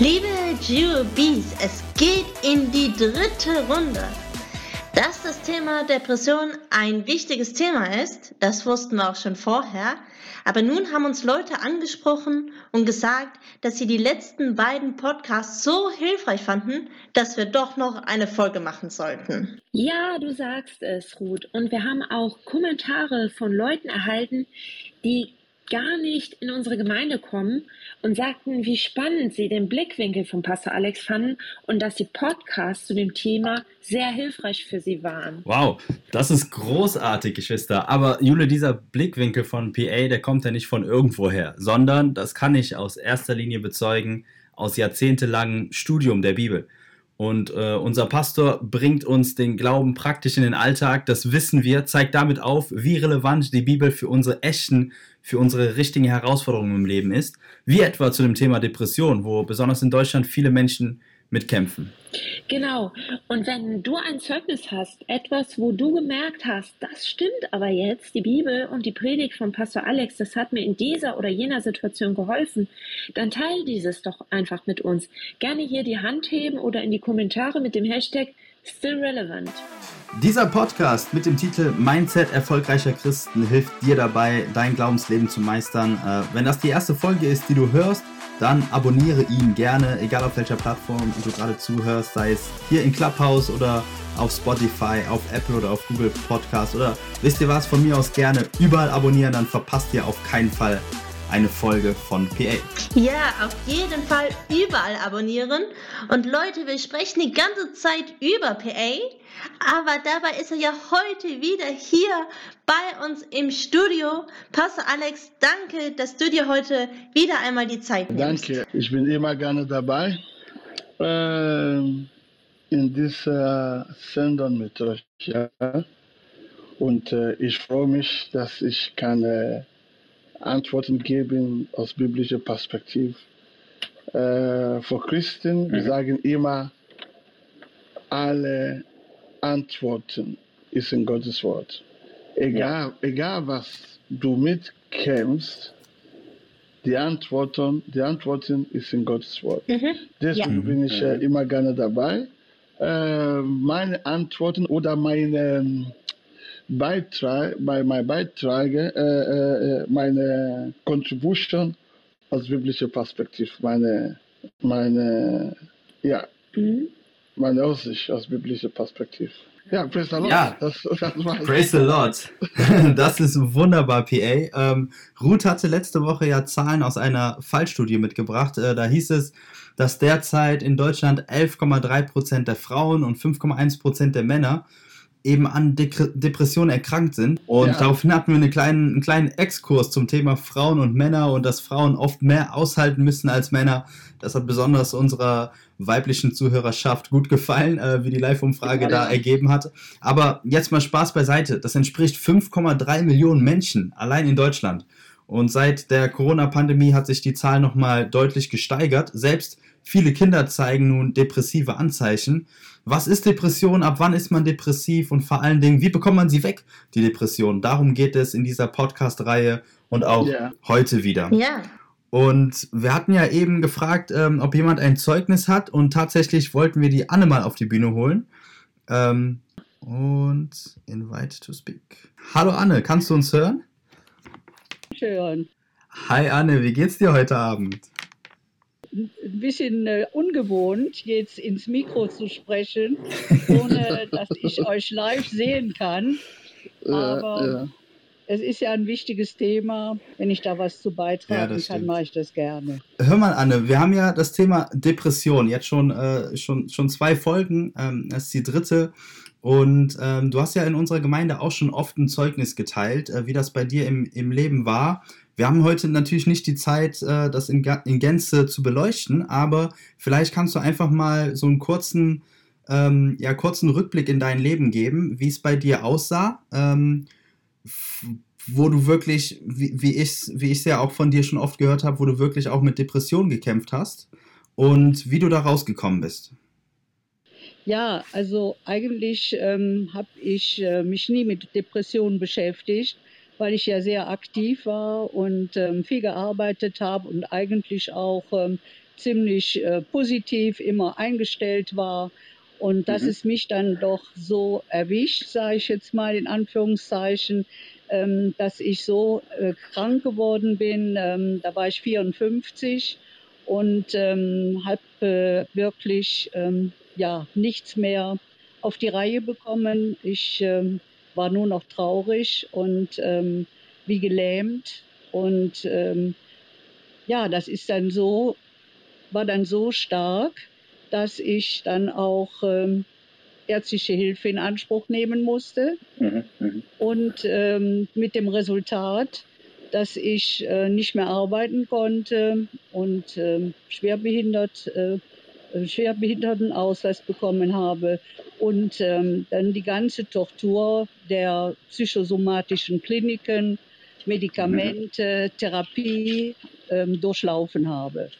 Liebe GeoBees, es geht in die dritte Runde. Dass das Thema Depression ein wichtiges Thema ist, das wussten wir auch schon vorher. Aber nun haben uns Leute angesprochen und gesagt, dass sie die letzten beiden Podcasts so hilfreich fanden, dass wir doch noch eine Folge machen sollten. Ja, du sagst es, Ruth. Und wir haben auch Kommentare von Leuten erhalten, die gar nicht in unsere Gemeinde kommen und sagten, wie spannend sie den Blickwinkel von Pastor Alex fanden und dass die Podcasts zu dem Thema sehr hilfreich für sie waren. Wow, das ist großartig, Geschwister. Aber Jule, dieser Blickwinkel von PA, der kommt ja nicht von irgendwoher, sondern das kann ich aus erster Linie bezeugen aus jahrzehntelangem Studium der Bibel. Und äh, unser Pastor bringt uns den Glauben praktisch in den Alltag. Das wissen wir, zeigt damit auf, wie relevant die Bibel für unsere echten, für unsere richtigen Herausforderungen im Leben ist. Wie etwa zu dem Thema Depression, wo besonders in Deutschland viele Menschen mitkämpfen. Genau. Und wenn du ein Zeugnis hast, etwas, wo du gemerkt hast, das stimmt aber jetzt, die Bibel und die Predigt von Pastor Alex, das hat mir in dieser oder jener Situation geholfen, dann teile dieses doch einfach mit uns. Gerne hier die Hand heben oder in die Kommentare mit dem Hashtag Still Relevant. Dieser Podcast mit dem Titel Mindset erfolgreicher Christen hilft dir dabei, dein Glaubensleben zu meistern. Äh, wenn das die erste Folge ist, die du hörst, dann abonniere ihn gerne, egal auf welcher Plattform du gerade zuhörst, sei es hier in Clubhouse oder auf Spotify, auf Apple oder auf Google Podcast oder wisst ihr was, von mir aus gerne überall abonnieren, dann verpasst ihr auf keinen Fall eine Folge von PA. Ja, auf jeden Fall überall abonnieren. Und Leute, wir sprechen die ganze Zeit über PA, aber dabei ist er ja heute wieder hier bei uns im Studio. Pastor Alex, danke, dass du dir heute wieder einmal die Zeit nimmst. Danke, ich bin immer gerne dabei. Äh, in dieser Sendung mit euch. Ja. Und äh, ich freue mich, dass ich kann äh, Antworten geben aus biblischer Perspektive. Äh, für Christen, mhm. wir sagen immer, alle Antworten ist in Gottes Wort. Egal, ja. egal was du mitkämpfst, die Antworten, die Antworten ist in Gottes Wort. Mhm. Deswegen ja. bin ich äh, mhm. immer gerne dabei. Äh, meine Antworten oder meine Beitrag, bei meinem Beitrag, äh, äh, meine Contribution aus biblischer Perspektive, meine, meine, ja, mhm. meine Aussicht aus biblischer Perspektive. Ja, praise the Lord. Ja, das, das praise the Lord. Das ist wunderbar, PA. Ähm, Ruth hatte letzte Woche ja Zahlen aus einer Fallstudie mitgebracht. Äh, da hieß es, dass derzeit in Deutschland 11,3% der Frauen und 5,1% der Männer eben an De Depressionen erkrankt sind. Und ja. daraufhin hatten wir eine kleinen, einen kleinen Exkurs zum Thema Frauen und Männer und dass Frauen oft mehr aushalten müssen als Männer. Das hat besonders unserer weiblichen Zuhörerschaft gut gefallen, äh, wie die Live-Umfrage ja, da ja. ergeben hat. Aber jetzt mal Spaß beiseite. Das entspricht 5,3 Millionen Menschen allein in Deutschland. Und seit der Corona-Pandemie hat sich die Zahl nochmal deutlich gesteigert. Selbst viele Kinder zeigen nun depressive Anzeichen. Was ist Depression? Ab wann ist man depressiv? Und vor allen Dingen, wie bekommt man sie weg, die Depression? Darum geht es in dieser Podcast-Reihe und auch yeah. heute wieder. Ja. Und wir hatten ja eben gefragt, ähm, ob jemand ein Zeugnis hat und tatsächlich wollten wir die Anne mal auf die Bühne holen. Ähm, und invite to speak. Hallo Anne, kannst du uns hören? Hören. Hi Anne, wie geht's dir heute Abend? Ein bisschen äh, ungewohnt, jetzt ins Mikro zu sprechen, ohne dass ich euch live sehen kann. Aber ja, ja. es ist ja ein wichtiges Thema. Wenn ich da was zu beitragen ja, kann, mache ich das gerne. Hör mal, Anne, wir haben ja das Thema Depression jetzt schon, äh, schon, schon zwei Folgen. Ähm, das ist die dritte. Und ähm, du hast ja in unserer Gemeinde auch schon oft ein Zeugnis geteilt, äh, wie das bei dir im, im Leben war. Wir haben heute natürlich nicht die Zeit, äh, das in, Gänze zu beleuchten, aber vielleicht kannst du einfach mal so einen kurzen, ähm, ja, kurzen Rückblick in dein Leben geben, wie es bei dir aussah, ähm, wo du wirklich, wie, wie ich es wie ja auch von dir schon oft gehört habe, wo du wirklich auch mit Depressionen gekämpft hast und wie du da rausgekommen bist. Ja, also eigentlich ähm, habe ich äh, mich nie mit Depressionen beschäftigt weil ich ja sehr aktiv war und ähm, viel gearbeitet habe und eigentlich auch ähm, ziemlich äh, positiv immer eingestellt war und dass mhm. es mich dann doch so erwischt, sage ich jetzt mal in Anführungszeichen, ähm, dass ich so äh, krank geworden bin. Ähm, da war ich 54 und ähm, habe äh, wirklich ähm, ja nichts mehr auf die Reihe bekommen. Ich ähm, war nur noch traurig und ähm, wie gelähmt und ja, das ist dann so, war dann so stark, dass ich dann auch ähm, ärztliche Hilfe in Anspruch nehmen musste. Mhm, mh. Und ähm, mit dem Resultat, dass ich äh, nicht mehr arbeiten konnte und äh, schwerbehindert, äh, Schwerbehindertenausweis bekommen habe und ähm, dann die ganze Tortur der psychosomatischen Kliniken, Medikamente, mhm. Therapie ähm, durchlaufen habe.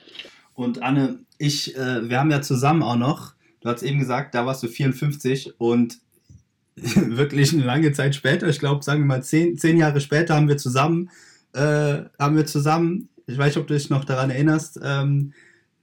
Und Anne, ich, äh, wir haben ja zusammen auch noch, du hast eben gesagt, da warst du 54 und wirklich eine lange Zeit später, ich glaube, sagen wir mal zehn, zehn Jahre später, haben wir zusammen, äh, haben wir zusammen, ich weiß nicht, ob du dich noch daran erinnerst, ähm,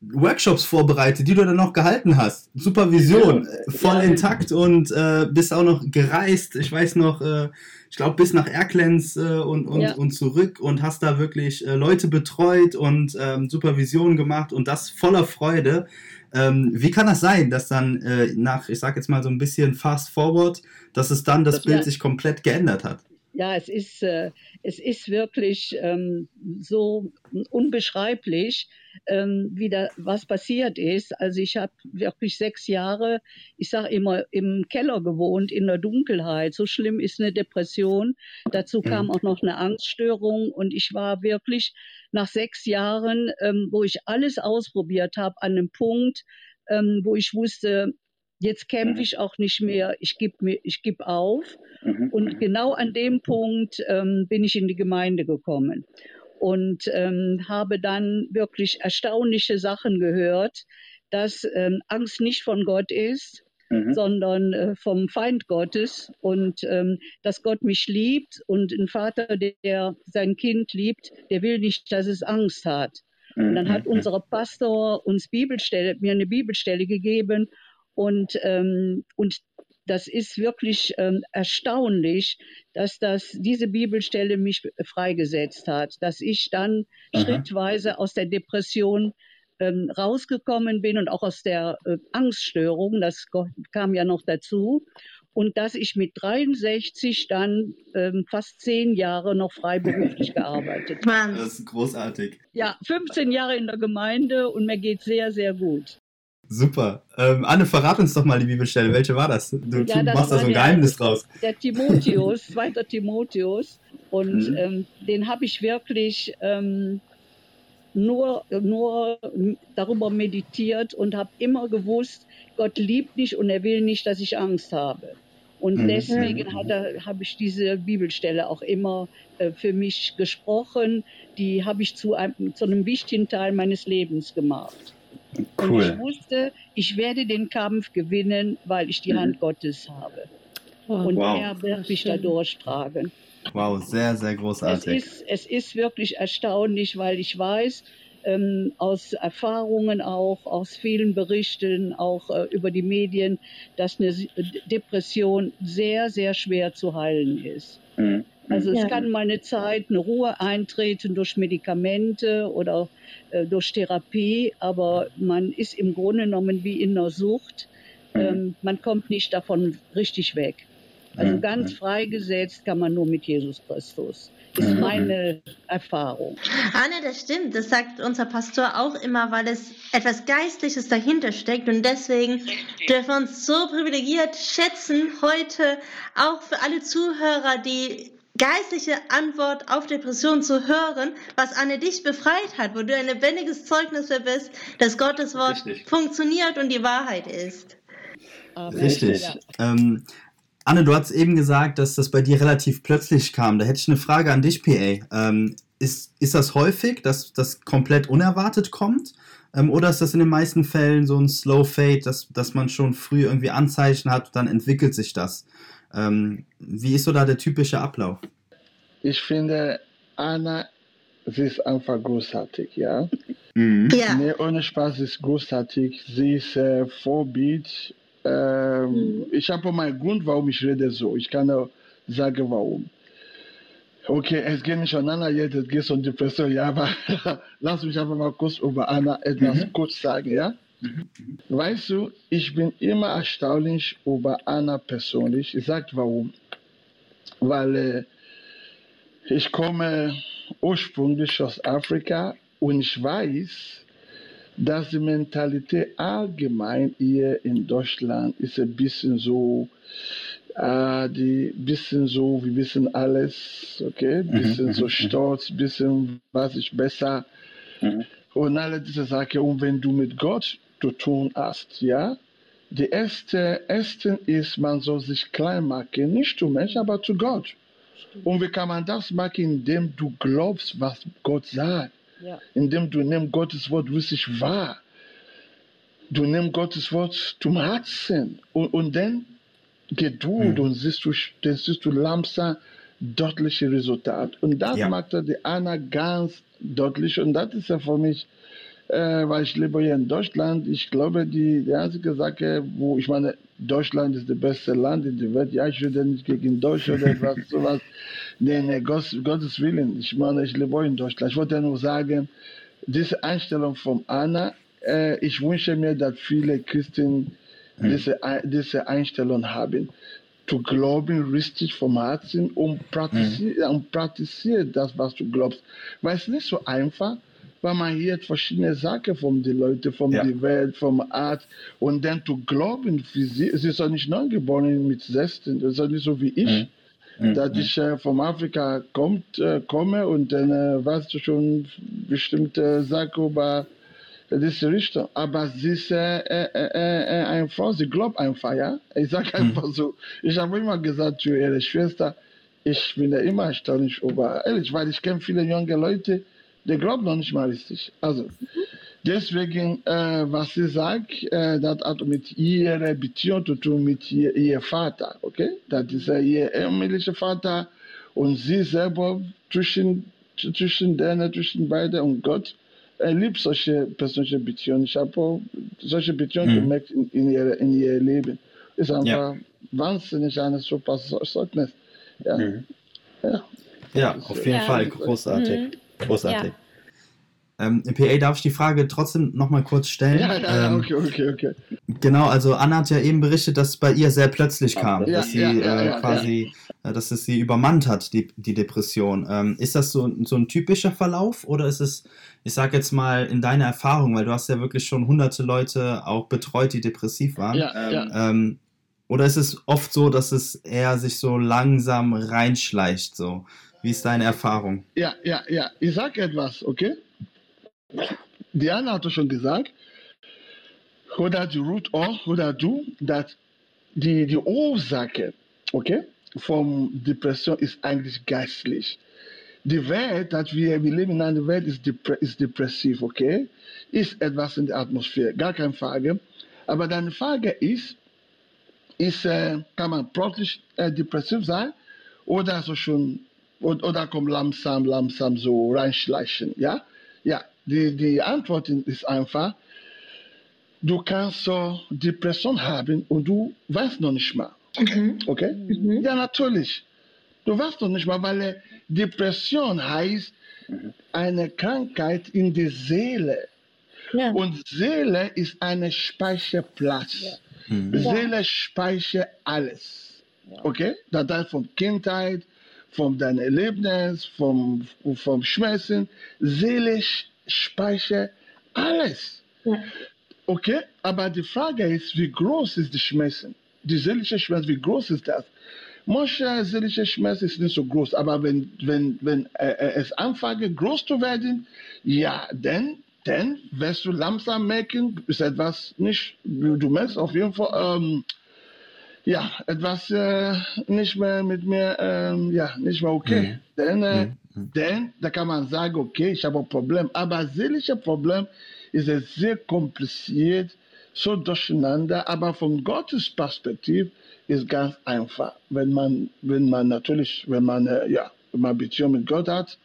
Workshops vorbereitet, die du dann noch gehalten hast. Supervision, ja, voll ja, intakt und äh, bist auch noch gereist. Ich weiß noch, äh, ich glaube, bis nach Erklenz äh, und, und, und zurück und hast da wirklich äh, Leute betreut und ähm, Supervision gemacht und das voller Freude. Ähm, wie kann das sein, dass dann äh, nach, ich sag jetzt mal so ein bisschen fast forward, dass es dann das, das Bild sich komplett geändert hat? Ja, es ist, äh, es ist wirklich ähm, so unbeschreiblich ähm, wie da, was passiert ist. Also ich habe wirklich sechs Jahre, ich sage immer, im Keller gewohnt, in der Dunkelheit. So schlimm ist eine Depression. Dazu kam mhm. auch noch eine Angststörung und ich war wirklich nach sechs Jahren, ähm, wo ich alles ausprobiert habe, an einem Punkt, ähm, wo ich wusste, Jetzt kämpfe mhm. ich auch nicht mehr, ich gebe ich geb auf. Mhm. Und genau an dem Punkt ähm, bin ich in die Gemeinde gekommen und ähm, habe dann wirklich erstaunliche Sachen gehört, dass ähm, Angst nicht von Gott ist, mhm. sondern äh, vom Feind Gottes und ähm, dass Gott mich liebt und ein Vater, der sein Kind liebt, der will nicht, dass es Angst hat. Und dann hat mhm. unser Pastor uns Bibelstelle, mir eine Bibelstelle gegeben und, ähm, und das ist wirklich ähm, erstaunlich, dass das, diese Bibelstelle mich freigesetzt hat, dass ich dann Aha. schrittweise aus der Depression ähm, rausgekommen bin und auch aus der äh, Angststörung, das kam ja noch dazu. Und dass ich mit 63 dann ähm, fast zehn Jahre noch freiberuflich gearbeitet habe. Das ist großartig. Ja, 15 Jahre in der Gemeinde und mir geht sehr, sehr gut. Super. Ähm, Anne, verrat uns doch mal die Bibelstelle. Welche war das? Du, ja, das machst da so ein Geheimnis draus. Der Timotheus, 2. Timotheus. Und mhm. ähm, den habe ich wirklich ähm, nur, nur darüber meditiert und habe immer gewusst, Gott liebt mich und er will nicht, dass ich Angst habe. Und mhm. deswegen habe ich diese Bibelstelle auch immer äh, für mich gesprochen. Die habe ich zu einem, zu einem wichtigen Teil meines Lebens gemacht. Cool. Und ich wusste, ich werde den Kampf gewinnen, weil ich die mhm. Hand Gottes habe. Und wow. er wird mich da durchtragen. Wow, sehr, sehr großartig. Es ist, es ist wirklich erstaunlich, weil ich weiß, ähm, aus Erfahrungen auch, aus vielen Berichten, auch äh, über die Medien, dass eine Depression sehr, sehr schwer zu heilen ist. Mhm. Also es ja. kann mal eine Zeit, eine Ruhe eintreten durch Medikamente oder äh, durch Therapie, aber man ist im Grunde genommen wie in einer Sucht. Mhm. Ähm, man kommt nicht davon richtig weg. Also mhm. ganz freigesetzt kann man nur mit Jesus Christus. Ist mhm. meine Erfahrung. Anne, das stimmt. Das sagt unser Pastor auch immer, weil es etwas Geistliches dahinter steckt. Und deswegen dürfen wir uns so privilegiert schätzen, heute auch für alle Zuhörer, die geistliche Antwort auf Depression zu hören, was Anne dich befreit hat, wo du ein lebendiges Zeugnis für bist, dass Gottes Wort Richtig. funktioniert und die Wahrheit ist. Richtig. Ähm, Anne, du hast eben gesagt, dass das bei dir relativ plötzlich kam. Da hätte ich eine Frage an dich, PA. Ähm, ist, ist das häufig, dass das komplett unerwartet kommt? Ähm, oder ist das in den meisten Fällen so ein Slow Fade, dass, dass man schon früh irgendwie Anzeichen hat, dann entwickelt sich das? Ähm, wie ist so da der typische Ablauf? Ich finde, Anna, sie ist einfach großartig, ja. Mhm. Ja. Nee, ohne Spaß ist großartig. Sie ist äh, Vorbild. Ähm, mhm. Ich habe meinen Grund, warum ich rede so. Ich kann auch sagen, warum. Okay, es geht nicht um Anna jetzt, es geht um Depression, ja, aber lass mich einfach mal kurz über Anna etwas mhm. kurz sagen, ja? Mhm. Weißt du, ich bin immer erstaunlich über Anna persönlich. Ich sage warum. Weil äh, ich komme ursprünglich aus Afrika und ich weiß, dass die Mentalität allgemein hier in Deutschland ist ein bisschen so, äh, die bisschen so, wir wissen alles, okay, mhm, bisschen so mhm. stolz, bisschen was ich besser mhm. und alle diese Sachen. Und wenn du mit Gott zu tun hast, ja, die erste, erste ist, man soll sich klein machen, nicht zu Menschen, aber zu Gott. Und wie kann man das machen, indem du glaubst, was Gott sagt? Ja. Indem du nimmst Gottes Wort wirklich wahr. Du nimmst Gottes Wort zum Herzen. Und, und dann Geduld mhm. und siehst du, dann siehst du langsam deutliche Resultate. Und das ja. macht die Anna ganz deutlich. Und das ist ja für mich äh, weil ich lebe hier in Deutschland. Ich glaube, die, die einzige Sache, wo ich meine, Deutschland ist das beste Land in der Welt. Ja, ich würde nicht gegen Deutschland oder etwas sowas. Nee, nee, Gott, Gottes Willen. Ich meine, ich lebe in Deutschland. Ich wollte nur sagen, diese Einstellung von Anna, äh, ich wünsche mir, dass viele Christen hm. diese, diese Einstellung haben. Zu glauben richtig vom Herzen und praktizieren, und praktizieren das, was du glaubst. Weil es nicht so einfach weil man hört verschiedene Sachen von den Leuten, von ja. der Welt, vom Art und dann zu glauben, für sie, sie ist auch nicht neugeboren mit 16, das ist auch nicht so wie ich. Mhm. dass mhm. ich äh, von Afrika kommt, äh, komme und dann äh, weißt du schon bestimmte Sachen über diese Richtung. Aber sie ist äh, äh, äh, eine Frau, sie glaubt einfach, ja. Ich sage mhm. einfach mhm. so, ich habe immer gesagt zu ihrer Schwester, ich bin da immer erstaunlich über, ehrlich, weil ich kenne viele junge Leute, der glaubt noch nicht mal richtig. Also, deswegen, äh, was sie sagt, äh, das hat mit ihrer Beziehung zu tun mit ihr, ihr Vater, okay? Das ist äh, ihr ehemannscher Vater und sie selber zwischen, zwischen denen, zwischen beiden und Gott. Er liebt solche persönliche Beziehungen. Ich habe auch solche Beziehungen mhm. gemerkt in, in, ihr, in ihr Leben. Ist einfach ja. wahnsinnig eine super Zeugnis. Ja. Mhm. ja. Ja, auf jeden ja. Fall großartig. Mhm. Großartig. Ja. Ähm, PA, darf ich die Frage trotzdem nochmal kurz stellen? Ja, ja, ähm, okay, okay, okay. Genau, also Anna hat ja eben berichtet, dass es bei ihr sehr plötzlich kam, ja, dass sie äh, quasi, äh, dass es sie übermannt hat, die, die Depression. Ähm, ist das so, so ein typischer Verlauf oder ist es, ich sag jetzt mal, in deiner Erfahrung, weil du hast ja wirklich schon hunderte Leute auch betreut, die depressiv waren. Ja, ja. Ähm, oder ist es oft so, dass es eher sich so langsam reinschleicht, so? Wie ist deine Erfahrung? Ja, ja, ja. Ich sage etwas, okay? Diana hat schon gesagt, oder die Root or oder du, dass die, die Ursache, okay, von Depression ist eigentlich geistlich. Die Welt, dass wir, wir leben in einer Welt, ist, depre ist depressiv, okay? Ist etwas in der Atmosphäre, gar keine Frage. Aber deine Frage ist, ist äh, kann man plötzlich äh, depressiv sein oder so schon oder kommt langsam, langsam so reinschleichen. Ja, ja. Die, die Antwort ist einfach, du kannst so Depression haben und du weißt noch nicht mal. Okay. okay? Mhm. Ja, natürlich. Du weißt noch nicht mal, weil Depression heißt eine Krankheit in der Seele. Ja. Und Seele ist ein Speicherplatz. Ja. Mhm. Seele speichert alles. Okay? Das heißt von Kindheit, von deinem Erlebnis, vom, vom Schmerzen, seelisch speicher alles. Ja. Okay, aber die Frage ist, wie groß ist die Schmerzen? Die seelische Schmerz, wie groß ist das? Manche seelische Schmerz ist nicht so groß, aber wenn, wenn, wenn äh, äh es anfängt groß zu werden, ja, dann, dann wirst du langsam merken, ist etwas nicht, du merkst auf jeden Fall, ähm, ja, etwas äh, nicht mehr mit mir, ähm, ja, nicht mehr okay. Mhm. Denn, äh, mhm. denn da kann man sagen, okay, ich habe ein Problem. Aber seelische Problem ist es sehr kompliziert, so durcheinander. Aber von Gottes Perspektive ist ganz einfach. Wenn man, wenn man natürlich, wenn man, äh, ja, wenn man Beziehung mit Gott hat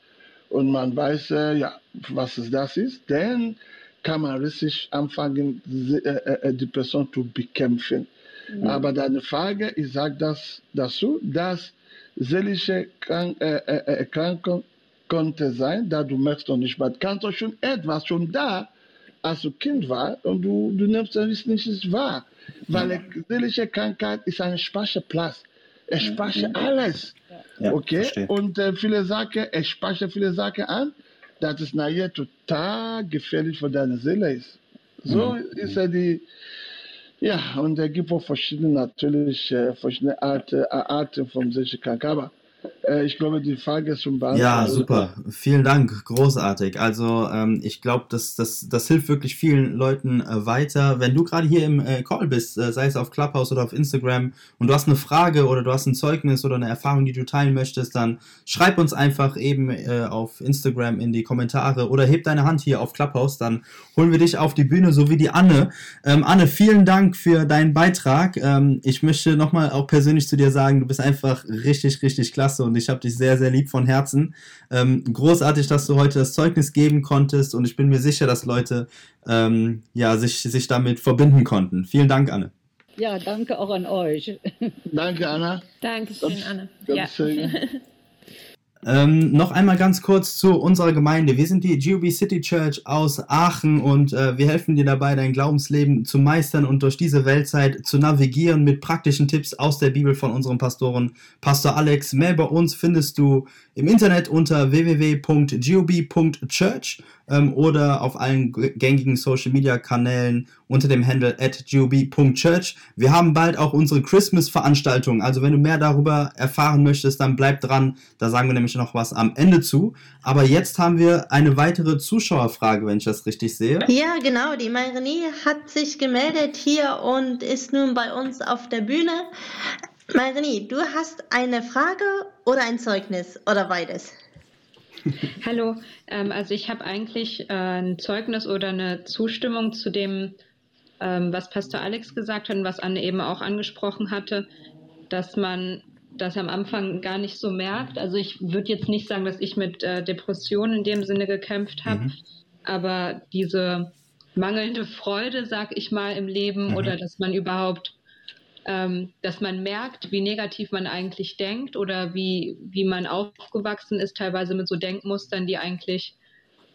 und man weiß, äh, ja, was das ist, dann kann man richtig anfangen, äh, äh, die Person zu bekämpfen. Mhm. Aber deine Frage, ich sage das dazu, dass seelische Krank äh, Erkrankung konnte sein, da du merkst noch nicht, was kannst du schon etwas schon da, als du Kind war und du, du nimmst es nicht wahr. Weil ja. seelische Krankheit ist ein Speicherplatz. Es speichert alles. Ja, okay? Verstehe. Und äh, viele Sachen, es speichert viele Sachen an, dass es nachher total gefährlich für deine Seele ist. So mhm. ist ja die, ja, und es gibt auch verschiedene, natürlich, äh, verschiedene Arten, Arten von solchen Krankheiten. Äh, ich glaube, die Frage ist schon beantwortet. Ja, super. Vielen Dank. Großartig. Also, ähm, ich glaube, das, das, das hilft wirklich vielen Leuten äh, weiter. Wenn du gerade hier im äh, Call bist, äh, sei es auf Clubhouse oder auf Instagram, und du hast eine Frage oder du hast ein Zeugnis oder eine Erfahrung, die du teilen möchtest, dann schreib uns einfach eben äh, auf Instagram in die Kommentare oder heb deine Hand hier auf Clubhouse. Dann holen wir dich auf die Bühne, so wie die Anne. Ähm, Anne, vielen Dank für deinen Beitrag. Ähm, ich möchte nochmal auch persönlich zu dir sagen, du bist einfach richtig, richtig klasse klasse und ich habe dich sehr, sehr lieb von Herzen. Ähm, großartig, dass du heute das Zeugnis geben konntest und ich bin mir sicher, dass Leute ähm, ja, sich, sich damit verbinden konnten. Vielen Dank, Anne. Ja, danke auch an euch. Danke, Anna. Dankeschön, Anne. Ganz ja. Ähm, noch einmal ganz kurz zu unserer Gemeinde. Wir sind die GOB City Church aus Aachen und äh, wir helfen dir dabei, dein Glaubensleben zu meistern und durch diese Weltzeit zu navigieren mit praktischen Tipps aus der Bibel von unserem Pastoren Pastor Alex. Mehr bei uns findest du im Internet unter www.gob.church ähm, oder auf allen gängigen Social Media Kanälen unter dem Handle at gob.church. Wir haben bald auch unsere Christmas-Veranstaltung. Also wenn du mehr darüber erfahren möchtest, dann bleib dran. Da sagen wir nämlich noch was am Ende zu. Aber jetzt haben wir eine weitere Zuschauerfrage, wenn ich das richtig sehe. Ja, genau. Die Mairenie hat sich gemeldet hier und ist nun bei uns auf der Bühne. Mairenie, du hast eine Frage oder ein Zeugnis oder beides? Hallo, ähm, also ich habe eigentlich äh, ein Zeugnis oder eine Zustimmung zu dem, ähm, was Pastor Alex gesagt hat und was Anne eben auch angesprochen hatte, dass man das am Anfang gar nicht so merkt. Also ich würde jetzt nicht sagen, dass ich mit äh, Depressionen in dem Sinne gekämpft habe, mhm. aber diese mangelnde Freude, sag ich mal, im Leben mhm. oder dass man überhaupt ähm, dass man merkt, wie negativ man eigentlich denkt oder wie, wie man aufgewachsen ist, teilweise mit so Denkmustern, die eigentlich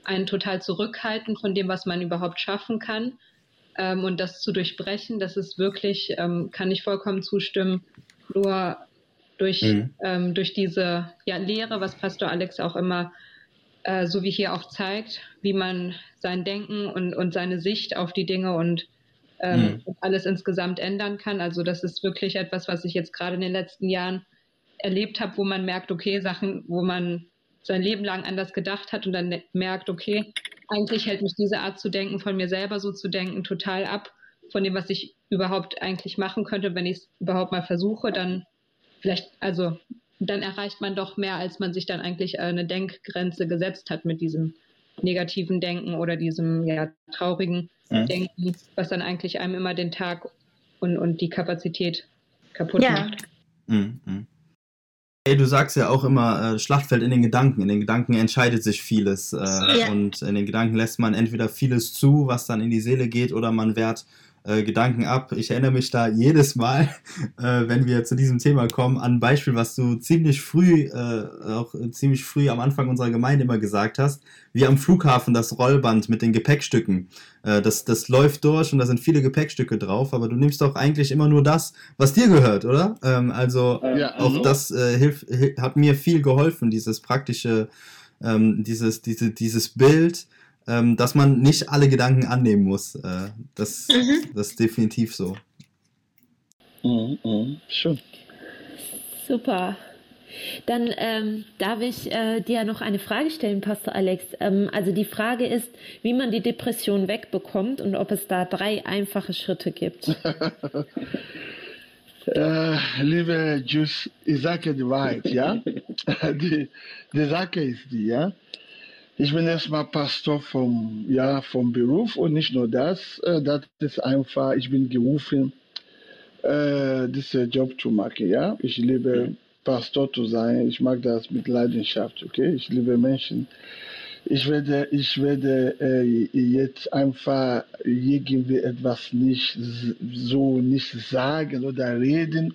einen total zurückhalten von dem, was man überhaupt schaffen kann. Ähm, und das zu durchbrechen, das ist wirklich, ähm, kann ich vollkommen zustimmen, nur durch, mhm. ähm, durch diese ja, Lehre, was Pastor Alex auch immer äh, so wie hier auch zeigt, wie man sein Denken und, und seine Sicht auf die Dinge und ähm, mhm. alles insgesamt ändern kann. Also das ist wirklich etwas, was ich jetzt gerade in den letzten Jahren erlebt habe, wo man merkt, okay, Sachen, wo man sein Leben lang anders gedacht hat und dann merkt, okay, eigentlich hält mich diese Art zu denken, von mir selber so zu denken, total ab von dem, was ich überhaupt eigentlich machen könnte, wenn ich es überhaupt mal versuche, dann vielleicht, also dann erreicht man doch mehr, als man sich dann eigentlich eine Denkgrenze gesetzt hat mit diesem negativen Denken oder diesem ja, traurigen mhm. Denken, was dann eigentlich einem immer den Tag und, und die Kapazität kaputt ja. macht. Mhm. mhm. Hey, du sagst ja auch immer, äh, Schlachtfeld in den Gedanken. In den Gedanken entscheidet sich vieles. Äh, ja. Und in den Gedanken lässt man entweder vieles zu, was dann in die Seele geht, oder man wehrt äh, Gedanken ab. Ich erinnere mich da jedes Mal, äh, wenn wir zu diesem Thema kommen, an ein Beispiel, was du ziemlich früh, äh, auch ziemlich früh am Anfang unserer Gemeinde immer gesagt hast, wie am Flughafen das Rollband mit den Gepäckstücken. Äh, das, das läuft durch und da sind viele Gepäckstücke drauf, aber du nimmst doch eigentlich immer nur das, was dir gehört, oder? Ähm, also ja, also. auch das äh, hilf, hat mir viel geholfen, dieses praktische, ähm, dieses, diese, dieses Bild ähm, dass man nicht alle Gedanken annehmen muss. Äh, das, mhm. das ist definitiv so. Mhm, mhm. Schön. Super. Dann ähm, darf ich äh, dir noch eine Frage stellen, Pastor Alex. Ähm, also die Frage ist, wie man die Depression wegbekommt und ob es da drei einfache Schritte gibt. äh, liebe Jus, ich sage die Wahrheit, ja? die, die Sache ist die, ja? Ich bin erstmal Pastor vom, ja, vom Beruf und nicht nur das. Äh, das ist einfach, ich bin gerufen, äh, diesen Job zu machen. Ja? Ich liebe Pastor zu sein. Ich mag das mit Leidenschaft, okay? Ich liebe Menschen. Ich werde, ich werde äh, jetzt einfach irgendwie etwas nicht so nicht sagen oder reden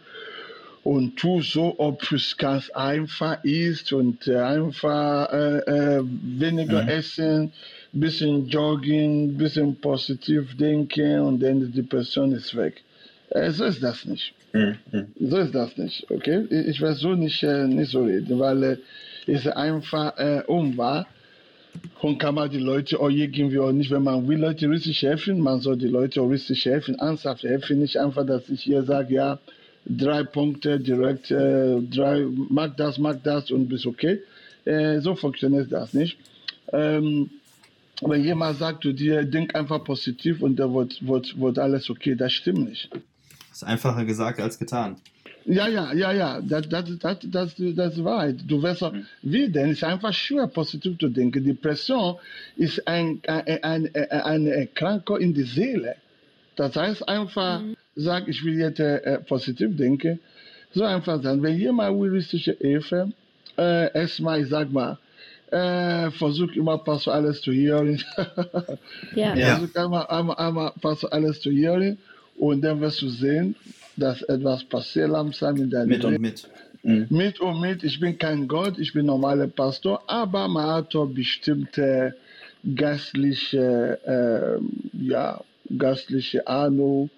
und tu so, ob es ganz einfach ist und äh, einfach äh, äh, weniger mhm. essen, bisschen joggen, bisschen positiv denken und dann die Person ist weg. Äh, so ist das nicht. Mhm. So ist das nicht, okay? Ich werde so nicht, äh, nicht so reden, weil äh, es einfach äh, unwahr und kann man die Leute auch irgendwie auch nicht, wenn man will, Leute richtig helfen, man soll die Leute auch richtig helfen, ernsthaft helfen, nicht einfach, dass ich hier sage, ja, drei Punkte direkt, äh, drei, mag das, mag das und bist okay. Äh, so funktioniert das nicht. Ähm, wenn jemand sagt zu dir, denk einfach positiv und da wird, wird, wird alles okay, das stimmt nicht. Das ist einfacher gesagt als getan. Ja, ja, ja, ja, das, das, das, das, das ist Wahrheit. Du wirst auch, wie denn? Es ist einfach schwer, positiv zu denken. Depression ist ein, ein, ein, eine Erkrankung in der Seele. Das heißt einfach, mhm. Sag, ich will jetzt äh, positiv denken. So einfach sein. Wenn jemand juristische Hilfe, äh, erstmal, ich sag mal, äh, versuch immer Pastor alles zu hören. ja. Versuch einmal, einmal, einmal Pastor alles zu hören und dann wirst du sehen, dass etwas passiert langsam in deinem Mit und mit. Mhm. Mit und mit. Ich bin kein Gott, ich bin normaler Pastor, aber man hat auch bestimmte geistliche, äh, ja, geistliche Ahnung,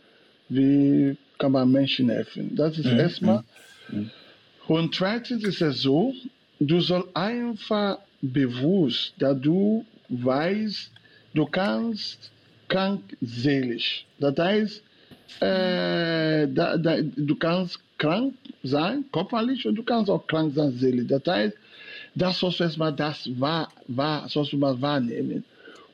wie kann man Menschen helfen. Das ist mhm. erstmal. Mhm. Und zweitens ist es so, du sollst einfach bewusst, dass du weißt, du kannst krank seelisch. Das heißt, äh, da, da, du kannst krank sein, körperlich, und du kannst auch krank sein, seelisch. Das heißt, das sollst du erstmal das wahr, wahr, sollst du mal wahrnehmen.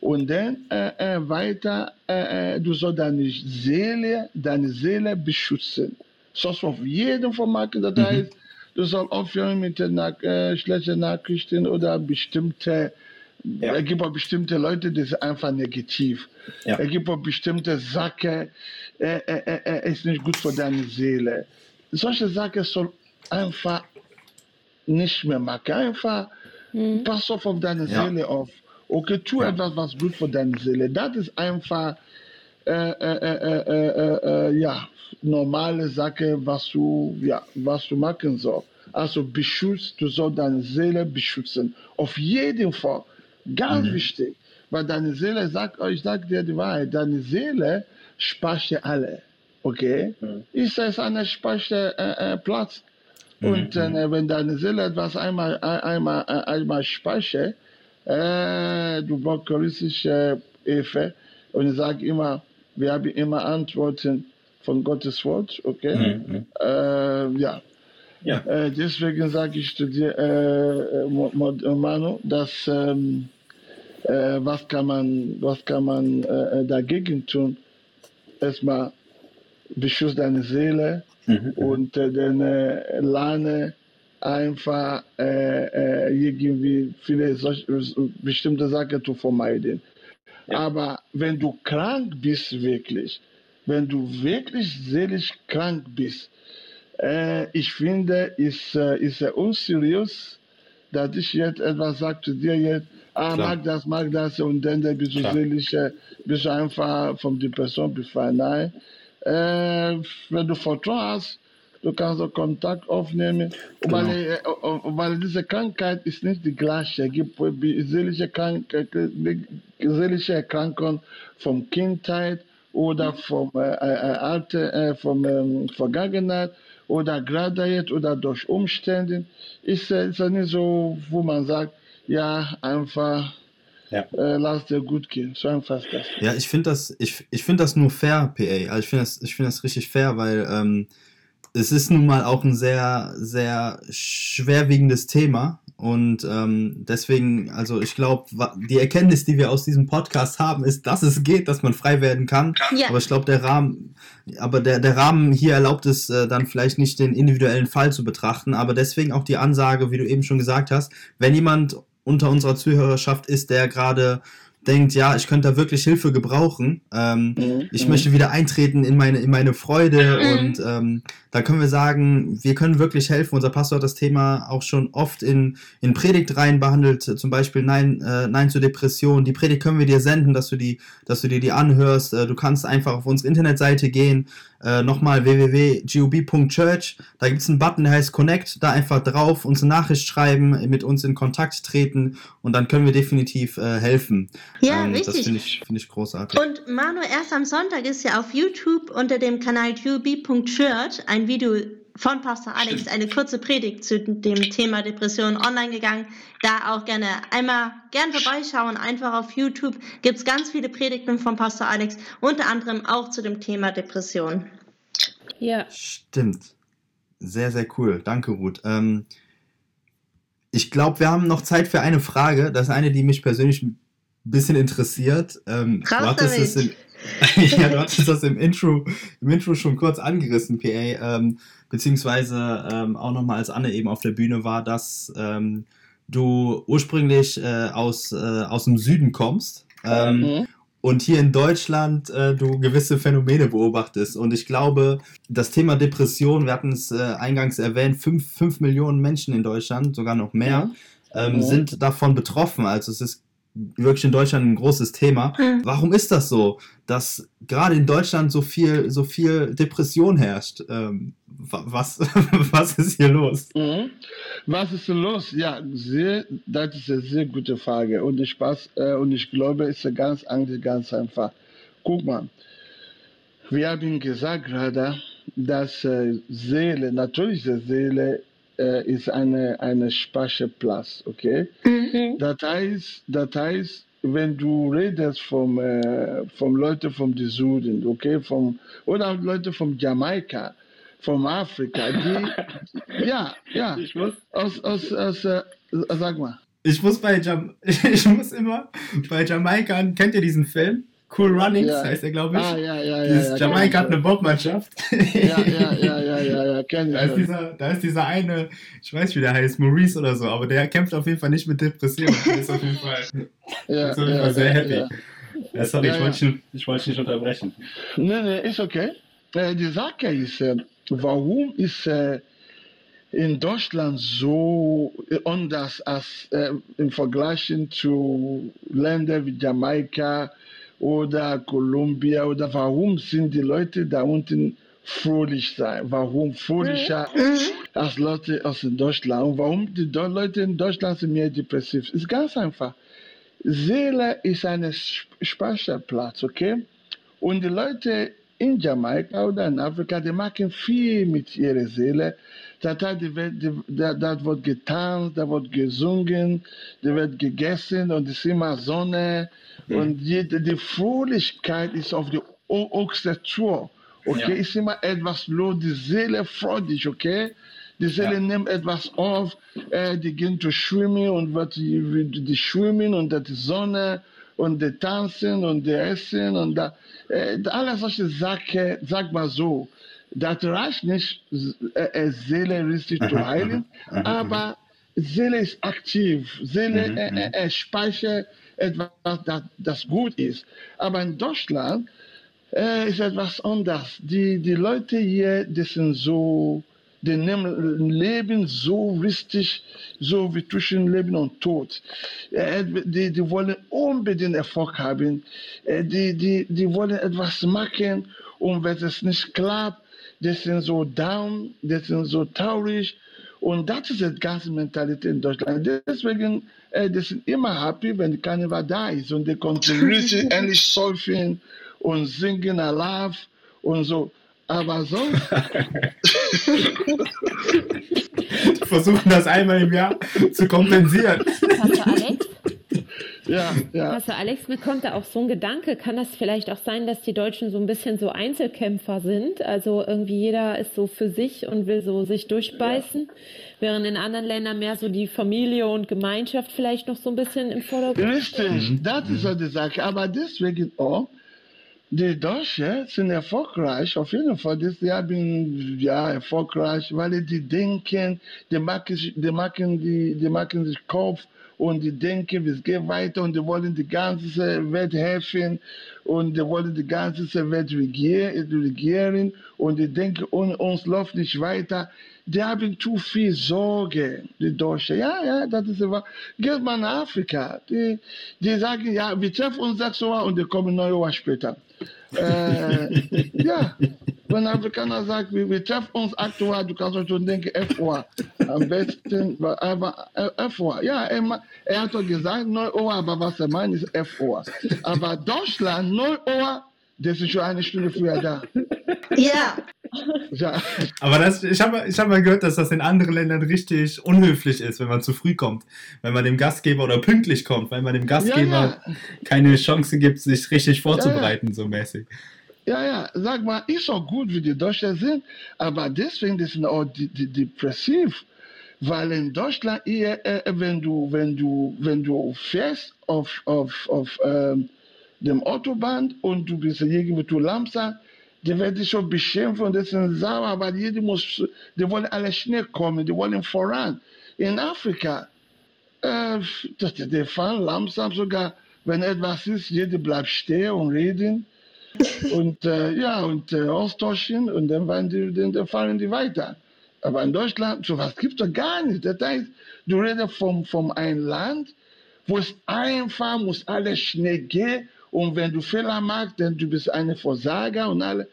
Und dann äh, äh, weiter, äh, äh, du sollst deine Seele, deine Seele beschützen. Sollst du auf jeden Fall machen, das mhm. heißt, du sollst aufhören mit den äh, schlechten Nachrichten oder bestimmte ja. Es gibt auch bestimmte Leute, die sind einfach negativ. Ja. Es gibt auch bestimmte Sachen, äh, äh, äh, äh, ist nicht gut für deine Seele. Solche Sachen soll einfach nicht mehr machen. Einfach mhm. pass auf auf deine ja. Seele auf. Okay, tu ja. etwas, was gut für deine Seele. Das ist einfach äh, äh, ja, normale Sache, was du, ja, was du machen sollst. Also beschützt, du sollst deine Seele beschützen. Auf jeden Fall. Ganz mhm. wichtig. Weil deine Seele sagt euch, ich sage dir die Wahrheit, deine Seele speichert alle. Okay? Mhm. Ist es ein Speicherplatz? Äh, äh, Und mhm. äh, wenn deine Seele etwas einmal, einmal, einmal speichert, äh, du brauchst christliche Hilfe. Und ich sage immer, wir haben immer Antworten von Gottes Wort, okay? Mhm. Äh, ja. ja. Äh, deswegen sage ich zu dir, äh, Manu, dass ähm, äh, was kann man, was kann man äh, dagegen tun? Erstmal beschütze deine Seele mhm. und äh, äh, lerne einfach äh, äh, irgendwie viele solch, bestimmte Sachen zu vermeiden. Ja. Aber wenn du krank bist wirklich, wenn du wirklich seelisch krank bist, äh, ich finde, ist, äh, ist es unseriös, dass ich jetzt etwas sage zu dir jetzt, ah, Klar. mag das, mag das, und dann bist du seelisch, bist du einfach von der Person befreit. Nein, äh, wenn du Vertrauen hast, du kannst auch Kontakt aufnehmen, genau. weil, äh, weil diese Krankheit ist nicht die gleiche. Es gibt seelische, Krankheit, seelische Erkrankungen vom Kindheit oder vom äh, äh, Alter, äh, vom ähm, Vergangenheit oder gerade jetzt oder durch Umstände. Ist, ist ja nicht so, wo man sagt, ja, einfach ja. Äh, lass dir gut gehen. So einfach ist das. Ja, ich finde das, ich, ich find das nur fair, PA. Also ich finde das, find das richtig fair, weil ähm, es ist nun mal auch ein sehr, sehr schwerwiegendes Thema. Und ähm, deswegen, also ich glaube, die Erkenntnis, die wir aus diesem Podcast haben, ist, dass es geht, dass man frei werden kann. Ja. Aber ich glaube, der Rahmen, aber der, der Rahmen hier erlaubt es äh, dann vielleicht nicht, den individuellen Fall zu betrachten. Aber deswegen auch die Ansage, wie du eben schon gesagt hast, wenn jemand unter unserer Zuhörerschaft ist, der gerade denkt, ja, ich könnte da wirklich Hilfe gebrauchen. Ähm, mhm. Ich mhm. möchte wieder eintreten in meine, in meine Freude mhm. und ähm, da können wir sagen, wir können wirklich helfen. Unser Pastor hat das Thema auch schon oft in, in Predigtreihen behandelt, zum Beispiel Nein, äh, Nein zur Depression. Die Predigt können wir dir senden, dass du, die, dass du dir die anhörst. Äh, du kannst einfach auf unsere Internetseite gehen, äh, nochmal www.gub.church. Da gibt es einen Button, der heißt Connect. Da einfach drauf, uns eine Nachricht schreiben, mit uns in Kontakt treten und dann können wir definitiv äh, helfen. Ja, ähm, richtig. Das finde ich, find ich großartig. Und Manu, erst am Sonntag ist ja auf YouTube unter dem Kanal gub.church ein Video von Pastor Alex eine kurze Predigt zu dem Thema Depression online gegangen. Da auch gerne einmal gern vorbeischauen. Einfach auf YouTube gibt es ganz viele Predigten von Pastor Alex, unter anderem auch zu dem Thema Depression. Ja. Stimmt. Sehr, sehr cool. Danke, Ruth. Ähm, ich glaube, wir haben noch Zeit für eine Frage. Das ist eine, die mich persönlich ein bisschen interessiert. Ähm, du, hattest es in, ja, du hattest das im Intro, im Intro schon kurz angerissen, PA. Ähm, beziehungsweise ähm, auch nochmal, als Anne eben auf der Bühne war, dass ähm, du ursprünglich äh, aus, äh, aus dem Süden kommst. Ähm, mhm. Und hier in Deutschland äh, du gewisse Phänomene beobachtest. Und ich glaube, das Thema Depression, wir hatten es äh, eingangs erwähnt, 5 Millionen Menschen in Deutschland, sogar noch mehr, mhm. Mhm. sind davon betroffen. Also es ist wirklich in Deutschland ein großes Thema. Mhm. Warum ist das so, dass gerade in Deutschland so viel, so viel Depression herrscht? Ähm, was, was ist hier los? Mhm. Was ist los? Ja, sehr, das ist eine sehr gute Frage und ich, pass, äh, und ich glaube, es ist ganz, ganz einfach. Guck mal, wir haben gesagt gerade, dass äh, Seele, natürliche Seele, äh, ist eine, eine Speicherplatz, okay? Mhm. Das, heißt, das heißt, wenn du redest vom, äh, vom Leute vom Süden, okay, vom, oder Leute vom Jamaika, vom Afrika, die, ja, ja, ich muss, aus, aus, aus äh, sag mal. Ich muss bei Jam ich muss immer bei Jamaika, kennt ihr diesen Film? Cool Runnings ja. heißt er, glaube ich. Ah, ja, ja, ja. ja Jamaika hat eine Bobmannschaft. Ja, ja, ja, ja, ja, ja, kenn ich. Da ist, dieser, da ist dieser eine, ich weiß wie der heißt, Maurice oder so, aber der kämpft auf jeden Fall nicht mit Depressionen. Der ist auf jeden Fall, ja, ist auf jeden Fall sehr happy. Ja. Sorry, ich wollte dich ich wollt nicht unterbrechen. Nee, nee, ist okay. Äh, die Sache ist, äh, warum ist äh, in Deutschland so anders als im Vergleich zu Ländern wie Jamaika, oder Kolumbien oder warum sind die Leute da unten fröhlich sein? Warum fröhlicher mhm. als Leute aus Deutschland? Und warum die Leute in Deutschland sind mehr depressiv? Ist ganz einfach. Seele ist ein Speicherplatz, okay? Und die Leute in Jamaika oder in Afrika, die machen viel mit ihrer Seele. Das, das wird getanzt, da wird gesungen, da wird gegessen und es ist immer Sonne Mhm. Und die, die Fröhlichkeit ist auf die höchste Tour. Okay, ja. ist immer etwas los, die Seele freut sich, okay? Die Seele ja. nimmt etwas auf, äh, die gehen zu schwimmen und wird die, die schwimmen und die Sonne und die tanzen und die essen und da, äh, alle solche Sachen, sag mal so, das reicht nicht, Seele richtig zu heilen, aber Seele ist aktiv, Seele mhm, äh, mhm. äh, speichert etwas, das, das gut ist. Aber in Deutschland äh, ist etwas anders. Die, die Leute hier, die sind so, die nehmen Leben so richtig, so wie zwischen Leben und Tod. Äh, die, die wollen unbedingt Erfolg haben. Äh, die, die, die wollen etwas machen und wenn es nicht klappt, die sind so down, die sind so traurig und das ist die ganze Mentalität in Deutschland. Deswegen, äh, die sind immer happy, wenn die Karneval da ist und die konzentrieren endlich surfen und singen alive und so. Aber sonst. Versuchen das einmal im Jahr zu kompensieren. Pastor Alex? Ja, ja. Pastor Alex, mir kommt da auch so ein Gedanke. Kann das vielleicht auch sein, dass die Deutschen so ein bisschen so Einzelkämpfer sind? Also irgendwie jeder ist so für sich und will so sich durchbeißen, ja. während in anderen Ländern mehr so die Familie und Gemeinschaft vielleicht noch so ein bisschen im Vordergrund Richtig, steht. das ist so die Sache. Aber deswegen auch, die Deutschen sind erfolgreich, auf jeden Fall. Das Jahr bin ja erfolgreich, weil die denken, die machen, die machen, die, die machen sich Kopf und die denken, es geht weiter und die wollen die ganze Welt helfen und die wollen die ganze Welt regieren und die denken, uns läuft nicht weiter. Die haben zu viel Sorge, die Deutschen. Ja, ja, das ist wahr. Geht mal nach Afrika. Die, die sagen, ja, wir treffen uns sechs Uhr und die kommen neun Uhr später. Äh, ja, wenn ein Afrikaner sagt, wir, wir treffen uns 8 Uhr, du kannst schon denken, 11 Uhr. Am besten, aber 11 Uhr. Ja, er, er hat doch gesagt 9 Uhr, aber was er meint ist 11 Uhr. Aber Deutschland, 9 Uhr, das ist schon eine Stunde früher da. Ja. ja. Aber das, ich habe ich hab mal gehört, dass das in anderen Ländern richtig unhöflich ist, wenn man zu früh kommt. Wenn man dem Gastgeber oder pünktlich kommt, weil man dem Gastgeber ja, ja. keine Chance gibt, sich richtig vorzubereiten, ja, so mäßig. Ja, ja, sag mal, ist auch gut, wie die Deutschen sind, aber deswegen sind auch die, die, depressiv. Weil in Deutschland, hier, äh, wenn, du, wenn, du, wenn du fährst auf, auf, auf ähm, dem Autobahn und du bist irgendwie zu langsam, die werden schon beschimpft und die sind sauer, weil jeder muss, die wollen alle schnell kommen, die wollen voran. In Afrika, äh, die fahren langsam sogar, wenn etwas ist, jeder bleibt stehen und reden und äh, ja, und äh, austauschen und dann, waren die, dann, dann fahren die weiter. Aber in Deutschland, sowas gibt es gar nicht. Das heißt, du redest von, von einem Land, wo es einfach muss alles schnell gehen und wenn du Fehler machst, dann du bist eine Versager und alle.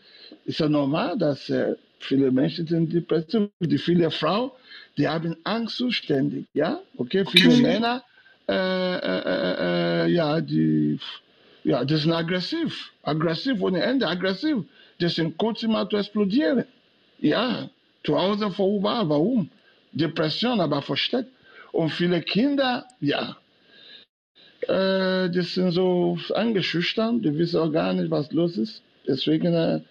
Ist ja normal, dass äh, viele Menschen sind depressiv, die viele Frauen, die haben Angst zuständig, ja, okay, viele okay. Männer, äh, äh, äh, äh ja, die ja, die sind aggressiv. Aggressiv ohne Ende, aggressiv. Die sind kurz immer zu explodieren. Ja, zu Hause vorüber, warum? Depression, aber versteckt. Und viele Kinder, ja, äh, die sind so angeschüchtert, die wissen auch gar nicht, was los ist. Deswegen, äh,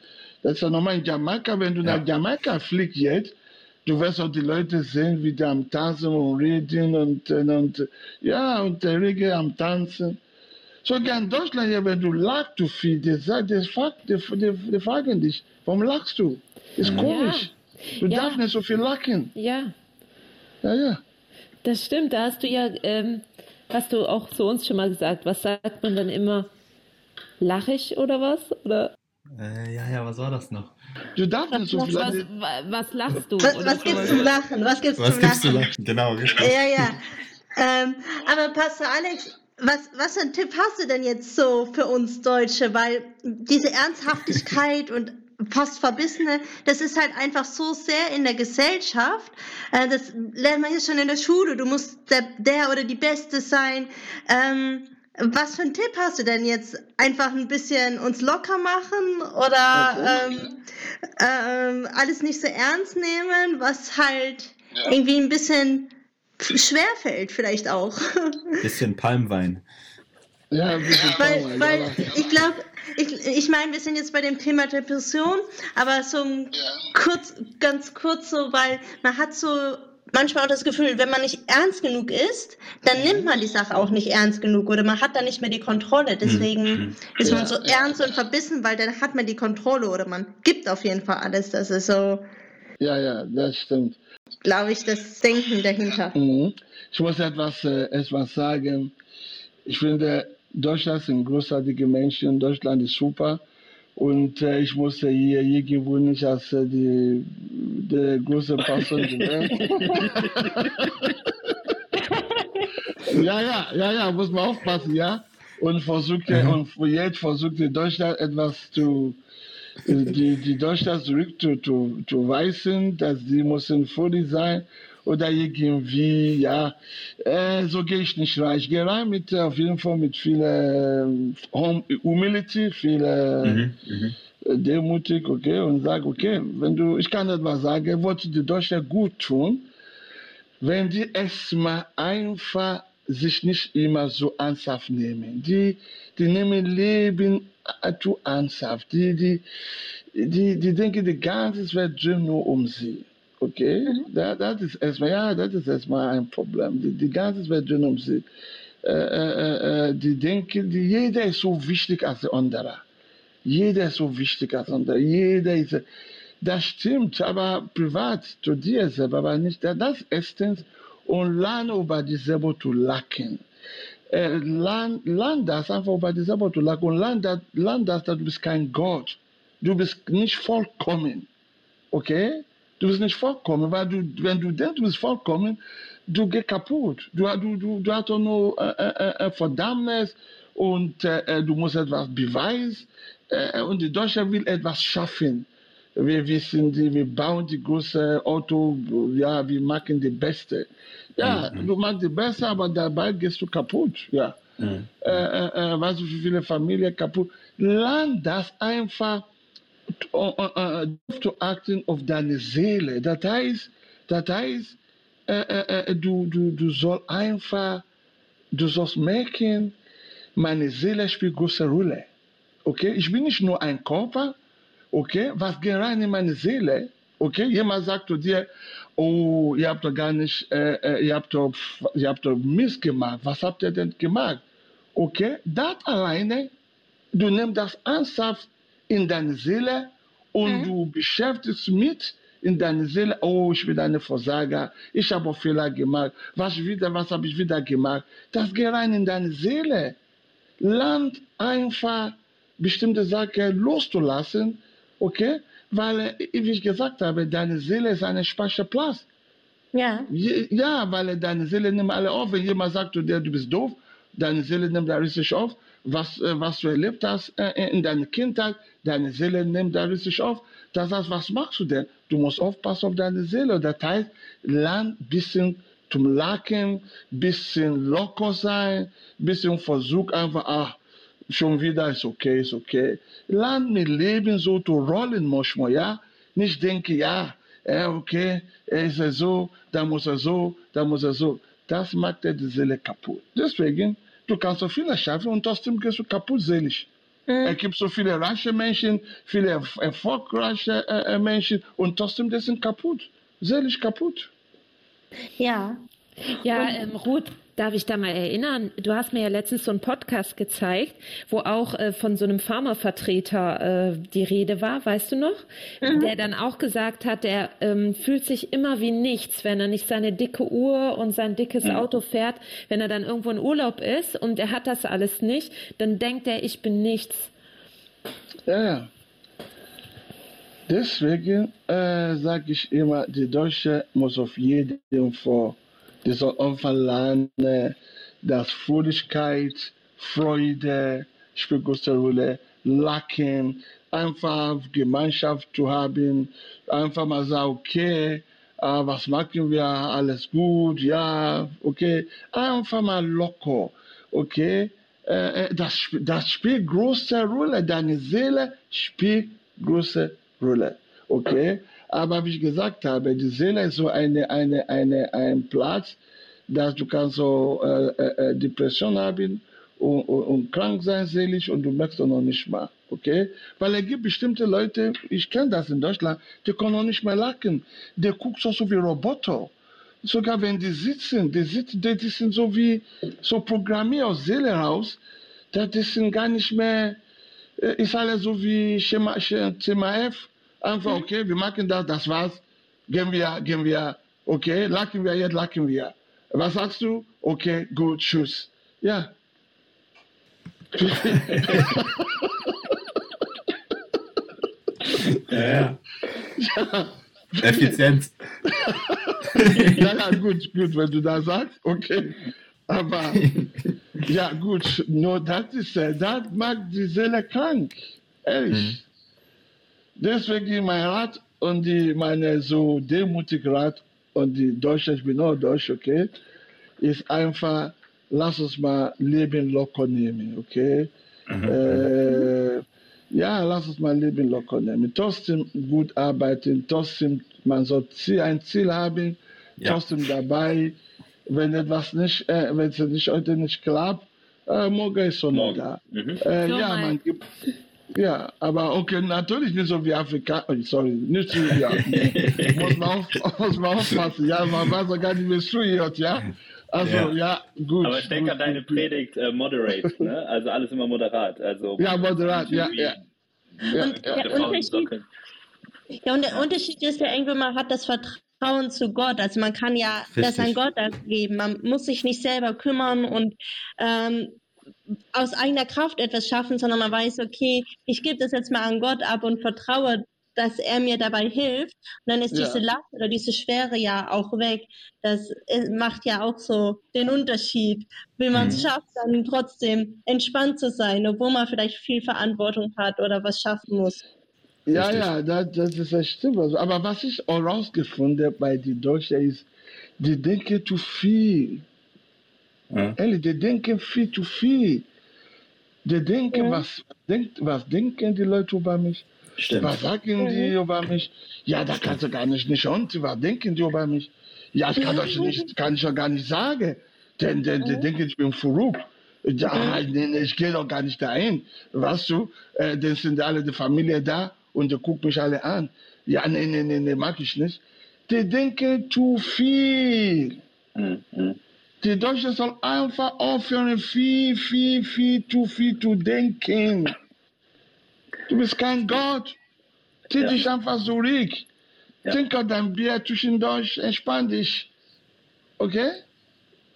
das ist ja nochmal in Jamaika, wenn du ja. nach Jamaika fliegst jetzt, du wirst auch die Leute sehen, wie die am Tanzen und reden und, und, und ja, und der Regel am Tanzen. Sogar in Deutschland, ja, wenn du lachst zu viel, die, die, die, die, fragen dich, warum lachst du? Ist ja. komisch. Du ja. darfst nicht so viel lachen. Ja. Ja, ja. Das stimmt, da hast du ja, ähm, hast du auch zu uns schon mal gesagt, was sagt man dann immer? Lachig oder was? Oder? Äh, ja, ja, was war das noch? Du darfst nicht so viel was, was lachst du? Was, was gibt's zu lachen? Was gibt's was zum gibt's Lachen? zu lachen? Genau, richtig. Ja, ja. ähm, aber Pastor Alex, was, was für einen Tipp hast du denn jetzt so für uns Deutsche? Weil diese Ernsthaftigkeit und fast Verbissene, das ist halt einfach so sehr in der Gesellschaft. Äh, das lernt man ja schon in der Schule. Du musst der, der oder die Beste sein. Ähm, was für einen Tipp hast du denn jetzt? Einfach ein bisschen uns locker machen oder ähm, ähm, alles nicht so ernst nehmen, was halt ja. irgendwie ein bisschen schwerfällt vielleicht auch. Bisschen Palmwein. Ja, ein bisschen weil, Palmwein. Weil ich glaube, ich, ich meine, wir sind jetzt bei dem Thema Depression, aber so ja. kurz, ganz kurz so, weil man hat so manchmal auch das Gefühl, wenn man nicht ernst genug ist, dann nimmt man die Sache auch nicht ernst genug oder man hat da nicht mehr die Kontrolle. Deswegen mhm. ist man so ernst und verbissen, weil dann hat man die Kontrolle oder man gibt auf jeden Fall alles. Das ist so. Ja, ja, das stimmt glaube ich, das Denken dahinter. Mhm. Ich muss etwas, äh, etwas sagen. Ich finde, Deutschland sind großartige Menschen, Deutschland ist super. Und äh, ich musste hier irgendwo nicht als äh, die, der große Pastor Ja, ja, ja, ja, muss man aufpassen, ja. Und versuchte, mhm. und jetzt versuchte Deutschland etwas zu, die, die Deutschland zurückzuweisen, dass sie müssen fröhlich sein oder irgendwie, ja, äh, so gehe ich nicht rein. Ich gehe rein mit, auf jeden Fall mit viel äh, Humility, viel äh, mhm, mhm. demutig, okay, und sage, okay, wenn du, ich kann etwas sagen, wollte die Deutschen gut tun, wenn die erstmal einfach sich nicht immer so ernsthaft nehmen. Die, die nehmen Leben zu ernsthaft. Die, die, die, die denken, die ganze Welt dreht nur um sie. Okay? Mhm. Das, das ist erstmal, ja, das ist erstmal ein Problem. Die, die ganze Welt dreht um sie. Äh, äh, äh, die denken, die, jeder ist so wichtig als der andere. Jeder ist so wichtig als der andere. Jeder ist, das stimmt, aber privat zu dir selber, aber nicht, das erstens. und lerne über dich selber zu lachen. Äh, lern, lern das einfach selber zu lachen und das, dass du bist kein Gott. Du bist nicht vollkommen. Okay? Du bist nicht vollkommen, weil du, wenn du denkst, du bist vollkommen, du gehst kaputt. Du, du, du, du hast nur äh, äh, äh, Verdammnis und äh, äh, du musst etwas beweisen äh, und die Deutsche will etwas schaffen. Wir wissen, wir bauen die große Auto, ja, wir machen die Beste. Ja, mhm. du machst die Beste, aber dabei gehst du kaputt. Ja. Mhm. Äh, äh, äh weißt du, wie viele Familien kaputt. Lern das einfach zu achten auf deine Seele. Das heißt, das heißt äh, äh, du, du, du sollst einfach, du sollst merken, meine Seele spielt große Rolle. Okay, ich bin nicht nur ein Körper, okay, was geht rein in meine Seele? Okay, jemand sagt zu dir, oh, ihr habt doch gar nicht, äh, ihr habt doch, ihr habt doch Mist gemacht. Was habt ihr denn gemacht? Okay, das alleine, du nimmst das ernsthaft in deine Seele und mhm. du beschäftigst mit in deine Seele, oh, ich bin eine Versager, ich habe Fehler gemacht, was wieder, was habe ich wieder gemacht? Das geht rein in deine Seele. Lern einfach bestimmte Sachen loszulassen, okay? Weil, wie ich gesagt habe, deine Seele ist ein Speicherplatz. Ja. Ja, weil deine Seele nimmt alle auf. Wenn jemand sagt zu dir, du bist doof, deine Seele nimmt da richtig auf. Was, äh, was du erlebt hast äh, in deiner Kindheit, deine Seele nimmt da richtig auf. Das heißt, was machst du denn? Du musst aufpassen auf deine Seele. Das heißt, lern ein bisschen zum Lachen, ein bisschen locker sein, ein bisschen versuch einfach, ach, schon wieder ist okay, ist okay. Lern mit Leben so zu rollen manchmal, ja. Nicht denke, ja, ja, okay, er ist so, da muss er so, da muss er so. Das macht er die Seele kaputt. Deswegen, du kannst so viele schaffen und trotzdem gehst du kaputt seelisch. Mhm. Es gibt so viele reiche Menschen, viele erfolgreiche äh, äh, Menschen und trotzdem die sind kaputt, seelisch kaputt. Ja. Ja, ähm, Ruth, Darf ich da mal erinnern? Du hast mir ja letztens so einen Podcast gezeigt, wo auch äh, von so einem Pharmavertreter äh, die Rede war, weißt du noch? Mhm. Der dann auch gesagt hat, er ähm, fühlt sich immer wie nichts, wenn er nicht seine dicke Uhr und sein dickes mhm. Auto fährt. Wenn er dann irgendwo in Urlaub ist und er hat das alles nicht, dann denkt er, ich bin nichts. Ja, Deswegen äh, sage ich immer, die Deutsche muss auf jeden Fall die einfach lernen, dass Fröhlichkeit, Freude spielt große Rolle, Lachen, einfach Gemeinschaft zu haben, einfach mal sagen, okay, uh, was machen wir, alles gut, ja, okay, einfach mal locker, okay, uh, das, das spielt große Rolle, deine Seele spielt große Rolle, okay. Aber wie ich gesagt habe, die Seele ist so eine, eine, eine, ein Platz, dass du kannst so äh, äh, äh, Depression haben und, und, und, krank sein seelisch und du merkst noch nicht mal, okay? Weil es gibt bestimmte Leute, ich kenne das in Deutschland, die können noch nicht mehr lachen. Die gucken so, so wie Roboter. Sogar wenn die sitzen, die, sitzen, die, die sind so wie so programmiert aus Seele raus, dass die sind gar nicht mehr, äh, ist alles so wie Schema, Schema F Einfach, mhm. okay, wir machen das, das war's. Gehen wir, gehen wir, okay, lachen wir jetzt, lachen wir. Was sagst du? Okay, gut, tschüss. Ja. ja. ja. Effizienz. ja, ja, gut, gut, wenn du das sagst, okay. Aber ja, gut, nur das ist, das macht die Seele krank. Ehrlich. Deswegen mein Rat und die, meine so demutige Rat und die Deutsche, ich bin auch Deutsch, okay, ist einfach, lass uns mal Leben locker nehmen, okay? Mhm. Äh, ja, lass uns mal Leben locker nehmen. Trotzdem gut arbeiten, trotzdem, man soll ein Ziel haben, ja. trotzdem dabei, wenn etwas nicht, äh, wenn es nicht heute nicht klappt, äh, morgen ist schon da. Mhm. Äh, ja, man gibt, ja, aber okay, natürlich nicht so wie Afrika, oh, sorry, nicht so wie Afrika. muss, man auf, muss man aufpassen, ja, man weiß ja gar nicht, wie es zuhört, ja. Also, ja. ja, gut. Aber ich denke an deine Predigt äh, moderate, ne? Also alles immer moderat. Also, ja, moderat, ja, ja. ja. Und, der Unterschied, ja, und der Unterschied ist ja irgendwie, man hat das Vertrauen Vertrauen zu Gott. Also man kann ja Richtig. das an Gott abgeben. Man muss sich nicht selber kümmern und ähm, aus eigener Kraft etwas schaffen, sondern man weiß, okay, ich gebe das jetzt mal an Gott ab und vertraue, dass er mir dabei hilft. Und dann ist ja. diese Last oder diese Schwere ja auch weg. Das äh, macht ja auch so den Unterschied, wie man es mhm. schafft, dann trotzdem entspannt zu sein, obwohl man vielleicht viel Verantwortung hat oder was schaffen muss. Ja, Richtig. ja, das, das ist das stimmt. Also, aber was ich auch rausgefunden bei den Deutschen ist, die denken zu viel. Ja. Ehrlich, die denken viel zu viel. Die denken, ja. was, denkt, was denken die Leute über mich? Stimmt. Was sagen die über mich? Ja, da kannst du gar nicht, nicht und was denken die über mich? Ja, ich kann euch nicht, kann ich ja gar nicht sagen. Denn, denn die denken, ich bin verrückt. Ja, nee, ich gehe doch gar nicht dahin. Weißt du, äh, dann sind alle die Familie da und die gucken mich alle an. Ja, nee, nee, nee, nee, mag ich nicht. Die denken zu viel. Mhm. Die Deutschen sollen einfach aufhören, viel, viel, viel zu viel zu denken. Du bist kein Gott. Zieh ja. dich einfach zurück. Ja. Trink dein Bier zwischendurch, entspann dich. Okay?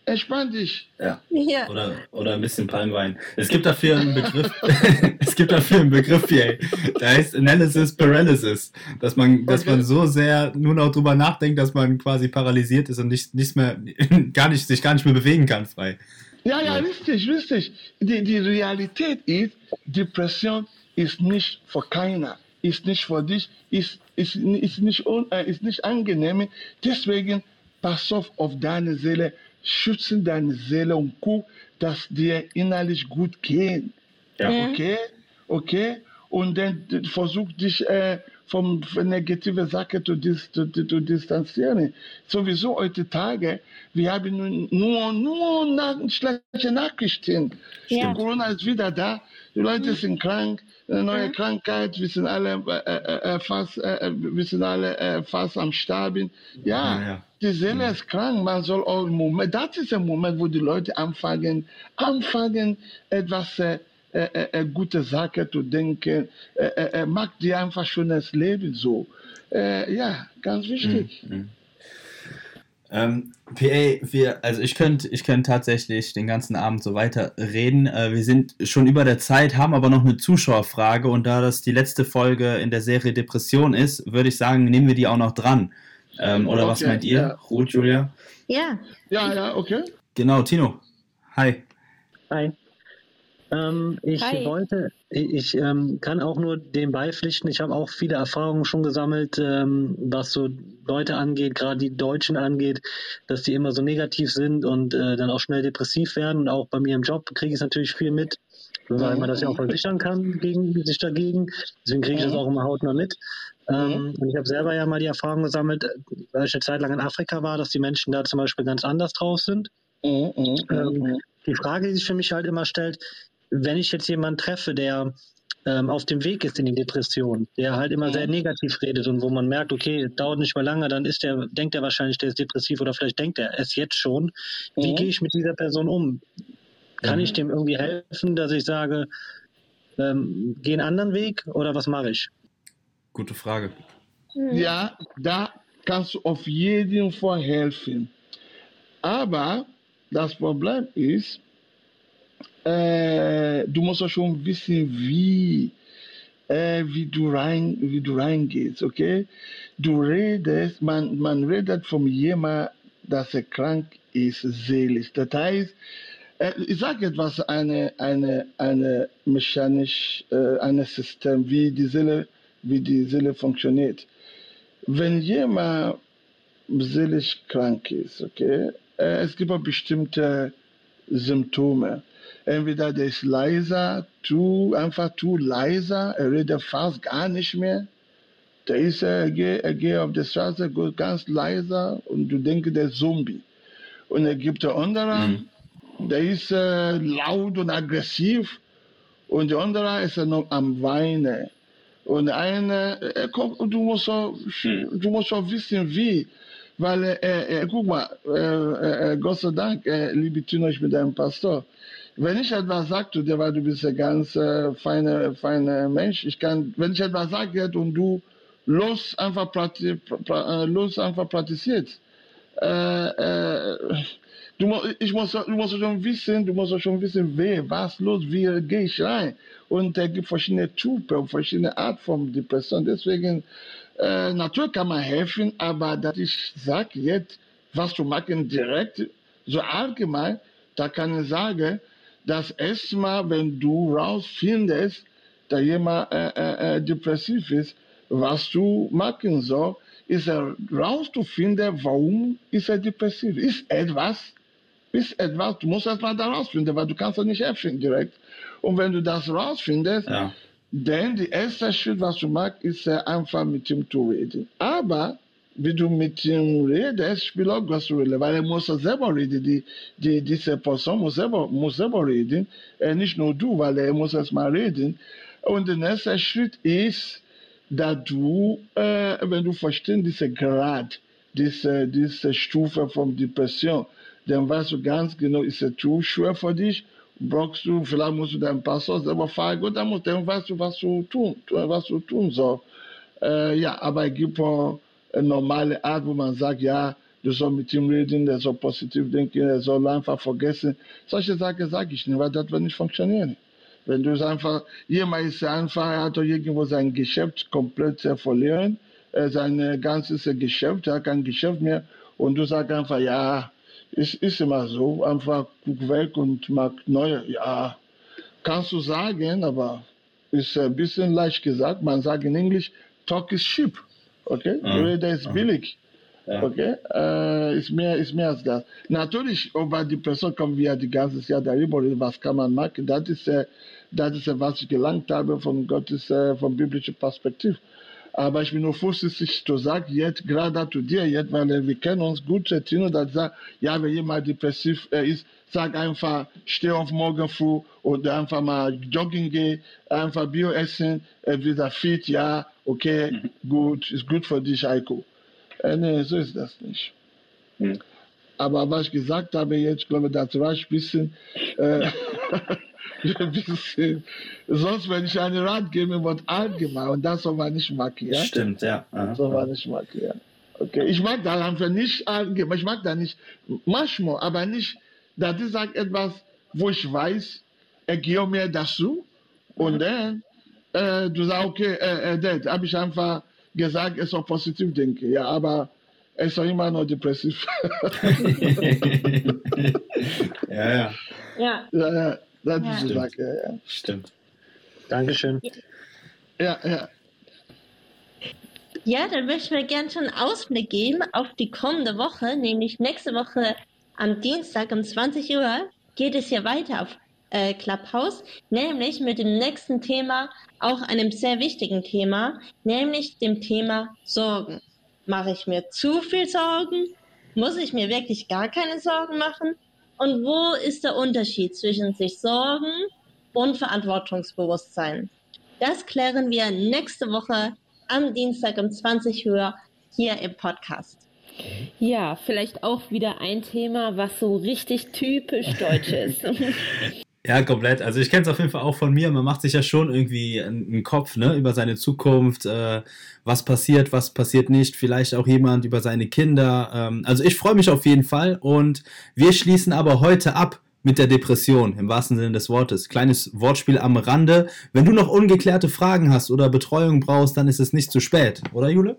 Entspann dich. Ja. ja. Oder, oder ein bisschen Palmwein. Es gibt dafür einen Begriff, es gibt dafür einen Begriff hier, der heißt Analysis Paralysis. Dass man, dass man so sehr nur noch drüber nachdenkt, dass man quasi paralysiert ist und nicht, nichts mehr, gar nicht, sich gar nicht mehr bewegen kann frei. Ja, ja, richtig, richtig. Die, die Realität ist, Depression ist nicht für keiner, ist nicht für dich, ist, ist, ist, nicht, äh, ist nicht angenehm. Deswegen pass auf auf deine Seele, schützen deine Seele und guck, dass dir innerlich gut geht. Ja. Okay? Okay? Und dann versuch dich äh, vom negativen Sachen zu, dis, zu, zu, distanzieren. Sowieso heutzutage, wir haben nur, nur nach, schlechte Nachrichten. Ja. Corona ist wieder da, die Leute mhm. sind krank, eine neue mhm. Krankheit, wir sind alle äh, äh, äh fast, äh, äh, wir sind alle äh, fast am Sterben. Ja, ja, die Seele ist krank, man soll auch Moment, das ist der Moment, wo die Leute anfangen, anfangen, etwas äh, äh, äh, gute Sache zu denken, äh, äh, macht dir einfach schönes Leben so. Äh, ja, ganz wichtig. Mhm. Ähm, PA, wir, also ich könnte ich könnt tatsächlich den ganzen Abend so weiter reden. Äh, wir sind schon über der Zeit, haben aber noch eine Zuschauerfrage und da das die letzte Folge in der Serie Depression ist, würde ich sagen, nehmen wir die auch noch dran. Ähm, oder okay, was meint ihr, ja. Ruth, Julia? Ja. Ja, ja, okay. Genau, Tino. Hi. Hi. Ähm, ich Hi. wollte, ich ähm, kann auch nur dem beipflichten. Ich habe auch viele Erfahrungen schon gesammelt, ähm, was so Leute angeht, gerade die Deutschen angeht, dass die immer so negativ sind und äh, dann auch schnell depressiv werden. Und auch bei mir im Job kriege ich es natürlich viel mit, weil man das ja auch versichern kann gegen sich dagegen. Deswegen kriege ich das auch immer hautnah mit. Ähm, und ich habe selber ja mal die Erfahrung gesammelt, weil ich eine Zeit lang in Afrika war, dass die Menschen da zum Beispiel ganz anders drauf sind. Mhm, mhm, ähm, die Frage, die sich für mich halt immer stellt, wenn ich jetzt jemanden treffe, der ähm, auf dem Weg ist in die Depression, der halt immer sehr negativ redet und wo man merkt, okay, dauert nicht mehr lange, dann ist der, denkt er wahrscheinlich, der ist depressiv oder vielleicht denkt er es jetzt schon. Wie mhm. gehe ich mit dieser Person um? Kann mhm. ich dem irgendwie helfen, dass ich sage, ähm, geh einen anderen Weg oder was mache ich? Gute Frage. Mhm. Ja, da kannst du auf jeden Fall helfen. Aber das Problem ist, äh, du musst auch schon wissen, wie, äh, wie, du rein, wie du reingehst, okay? Du redest, man, man redet von jemandem, dass er krank ist, seelisch. Das heißt, äh, ich sage etwas, eine, eine, eine mechanisch, äh, ein System, wie die Seele, wie die Seele funktioniert. Wenn jemand seelisch krank ist, okay, äh, es gibt bestimmte Symptome. Entweder der ist leiser, zu, einfach zu leiser, er redet fast gar nicht mehr. Der ist, er geht, er geht auf der Straße ganz leiser und du denkst, der ist Zombie. Und er gibt der andere, mhm. der ist äh, laut und aggressiv und der andere ist noch am Weinen. Und einer, er kommt, du musst auch, du musst auch wissen, wie. Weil, äh, äh, guck mal, äh, äh, Gott sei Dank, äh, liebe Tino, ich bin dein Pastor. Wenn ich etwas sage dir, weil du bist ein ganz äh, feiner feine Mensch, ich kann, wenn ich etwas sage und du los einfach, praktiz, äh, los einfach praktiziert. Äh, äh, du, ich muss, du musst schon wissen, du musst schon wissen, wer, was los, wie gehe ich rein. Und es gibt verschiedene Typen, verschiedene Art von Depression. Deswegen, äh, natürlich kann man helfen, aber dass ich sage jetzt, was zu machen direkt, so allgemein, da kann ich sagen, dass erstmal, wenn du rausfindest, dass jemand äh, äh, äh depressiv ist, was du machen soll, ist herauszufinden, warum ist er depressiv. Ist etwas, ist etwas, du musst erstmal da rausfinden, weil du kannst das nicht helfen direkt. Und wenn du das rausfindest, ja. dann der erste Schritt, was du machst, ist einfach mit ihm zu reden. Aber wie du mit ihm redest, spielt auch große Rolle, weil er muss selber reden. Die, die, diese Person muss selber, muss selber reden, äh, nicht nur du, weil er muss erstmal reden. Und der nächste Schritt ist, dass du, äh, wenn du verstehst, diese Grad, diese, diese Stufe von Depression, dann weißt du ganz genau, ist es zu schwer für dich, brauchst du, vielleicht musst du deinen Pastor selber fragen, und dann, musst, dann weißt du, was du tun, was du tun sollst. Äh, ja, aber es gibt auch normale Art, wo man sagt, ja, du sollst mit ihm reden, der soll positiv denken, er soll einfach vergessen. Solche Sachen sage ich nicht, weil das wird nicht funktionieren. Wenn du es einfach, jemand ist einfach, er hat doch irgendwo sein Geschäft komplett verlieren, äh, sein ganzes Geschäft, er hat kein Geschäft mehr und du sagst einfach, ja, es ist immer so, einfach guck weg und mach neue, ja, kannst du sagen, aber ist ein bisschen leicht gesagt, man sagt in Englisch, talk is cheap, okay, mhm. Rede ist billig. Okay, äh, ist mehr, ist mehr als das. Natürlich, über die Person kommen wir die ganze Jahr darüber, was kann man machen. Das ist, äh, das ist, was ich gelangt habe von Gottes, äh, von biblischer Perspektive. Aber ich bin nur vorsichtig zu sagen, jetzt gerade zu dir, jetzt, weil äh, wir kennen uns gut, Tino, dass sagt, ja, wenn jemand depressiv äh, ist, sag einfach, steh auf morgen früh oder einfach mal jogging gehen, einfach Bio essen, äh, wieder fit, ja, okay, mhm. gut, ist gut für dich, Eiko. Äh, nee, so ist das nicht. Mhm. Aber was ich gesagt habe jetzt, glaube ich, das reicht ein bisschen. Äh, bisschen. Sonst, wenn ich einen Rat gebe, wird allgemein und das soll man nicht machen. Ja? Stimmt, ja. Das soll man nicht machen, ja. Okay, ich mag da einfach nicht allgemein, ich mag da nicht, manchmal, aber nicht, dass ich sage etwas, wo ich weiß, er gehe mir dazu und dann äh, du sagst, okay, äh, äh, das habe ich einfach gesagt, es soll positiv denken, ja, aber er ist doch immer noch depressiv. ja, ja. Ja. ja, ja. Das ja. ist die Sache, ja. Stimmt. Dankeschön. Ja, ja. Ja, dann möchten wir gerne schon einen Ausblick geben auf die kommende Woche, nämlich nächste Woche am Dienstag um 20 Uhr geht es hier weiter auf äh, Clubhouse, nämlich mit dem nächsten Thema, auch einem sehr wichtigen Thema, nämlich dem Thema Sorgen. Mache ich mir zu viel Sorgen? Muss ich mir wirklich gar keine Sorgen machen? Und wo ist der Unterschied zwischen sich Sorgen und Verantwortungsbewusstsein? Das klären wir nächste Woche am Dienstag um 20 Uhr hier im Podcast. Ja, vielleicht auch wieder ein Thema, was so richtig typisch deutsch ist. Ja, komplett. Also ich kenne es auf jeden Fall auch von mir. Man macht sich ja schon irgendwie einen Kopf ne, über seine Zukunft, äh, was passiert, was passiert nicht. Vielleicht auch jemand über seine Kinder. Ähm, also ich freue mich auf jeden Fall. Und wir schließen aber heute ab mit der Depression, im wahrsten Sinne des Wortes. Kleines Wortspiel am Rande. Wenn du noch ungeklärte Fragen hast oder Betreuung brauchst, dann ist es nicht zu spät, oder Jule?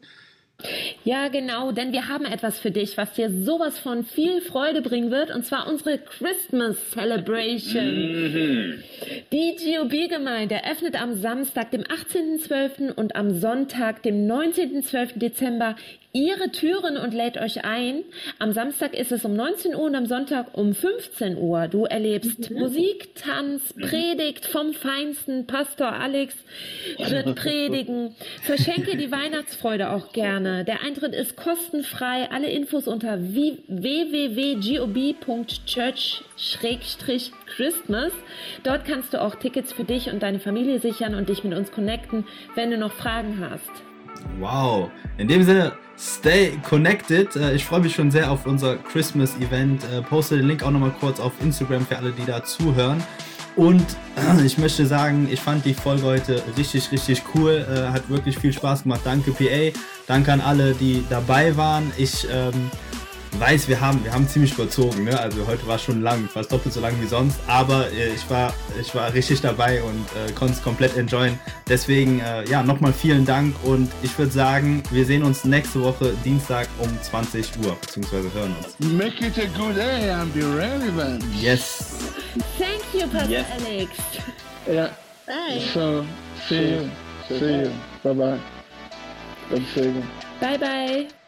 Ja, genau, denn wir haben etwas für dich, was dir sowas von viel Freude bringen wird, und zwar unsere Christmas Celebration. Mhm. Die GOB-Gemeinde öffnet am Samstag, dem 18.12. und am Sonntag, dem 19.12. Dezember ihre Türen und lädt euch ein. Am Samstag ist es um 19 Uhr und am Sonntag um 15 Uhr. Du erlebst mhm. Musik, Tanz, Predigt vom Feinsten. Pastor Alex wird predigen. Verschenke die Weihnachtsfreude auch gerne. Der Eintritt ist kostenfrei. Alle Infos unter www.gob.church-christmas. Dort kannst du auch Tickets für dich und deine Familie sichern und dich mit uns connecten, wenn du noch Fragen hast. Wow. In dem Sinne, stay connected. Äh, ich freue mich schon sehr auf unser Christmas-Event. Äh, poste den Link auch nochmal kurz auf Instagram für alle, die da zuhören. Und ich möchte sagen, ich fand die Folge heute richtig, richtig cool. Äh, hat wirklich viel Spaß gemacht. Danke, PA. Danke an alle, die dabei waren. Ich ähm, weiß, wir haben, wir haben ziemlich überzogen. Ne? Also heute war schon lang, fast doppelt so lang wie sonst. Aber äh, ich, war, ich war richtig dabei und äh, konnte es komplett enjoyen. Deswegen, äh, ja, nochmal vielen Dank. Und ich würde sagen, wir sehen uns nächste Woche Dienstag um 20 Uhr, beziehungsweise hören uns. Make it a good day and be relevant. Yes. Thank you, Pastor yes. Alex. Yeah. Bye. So, see you. See you. Bye-bye. Bye-bye.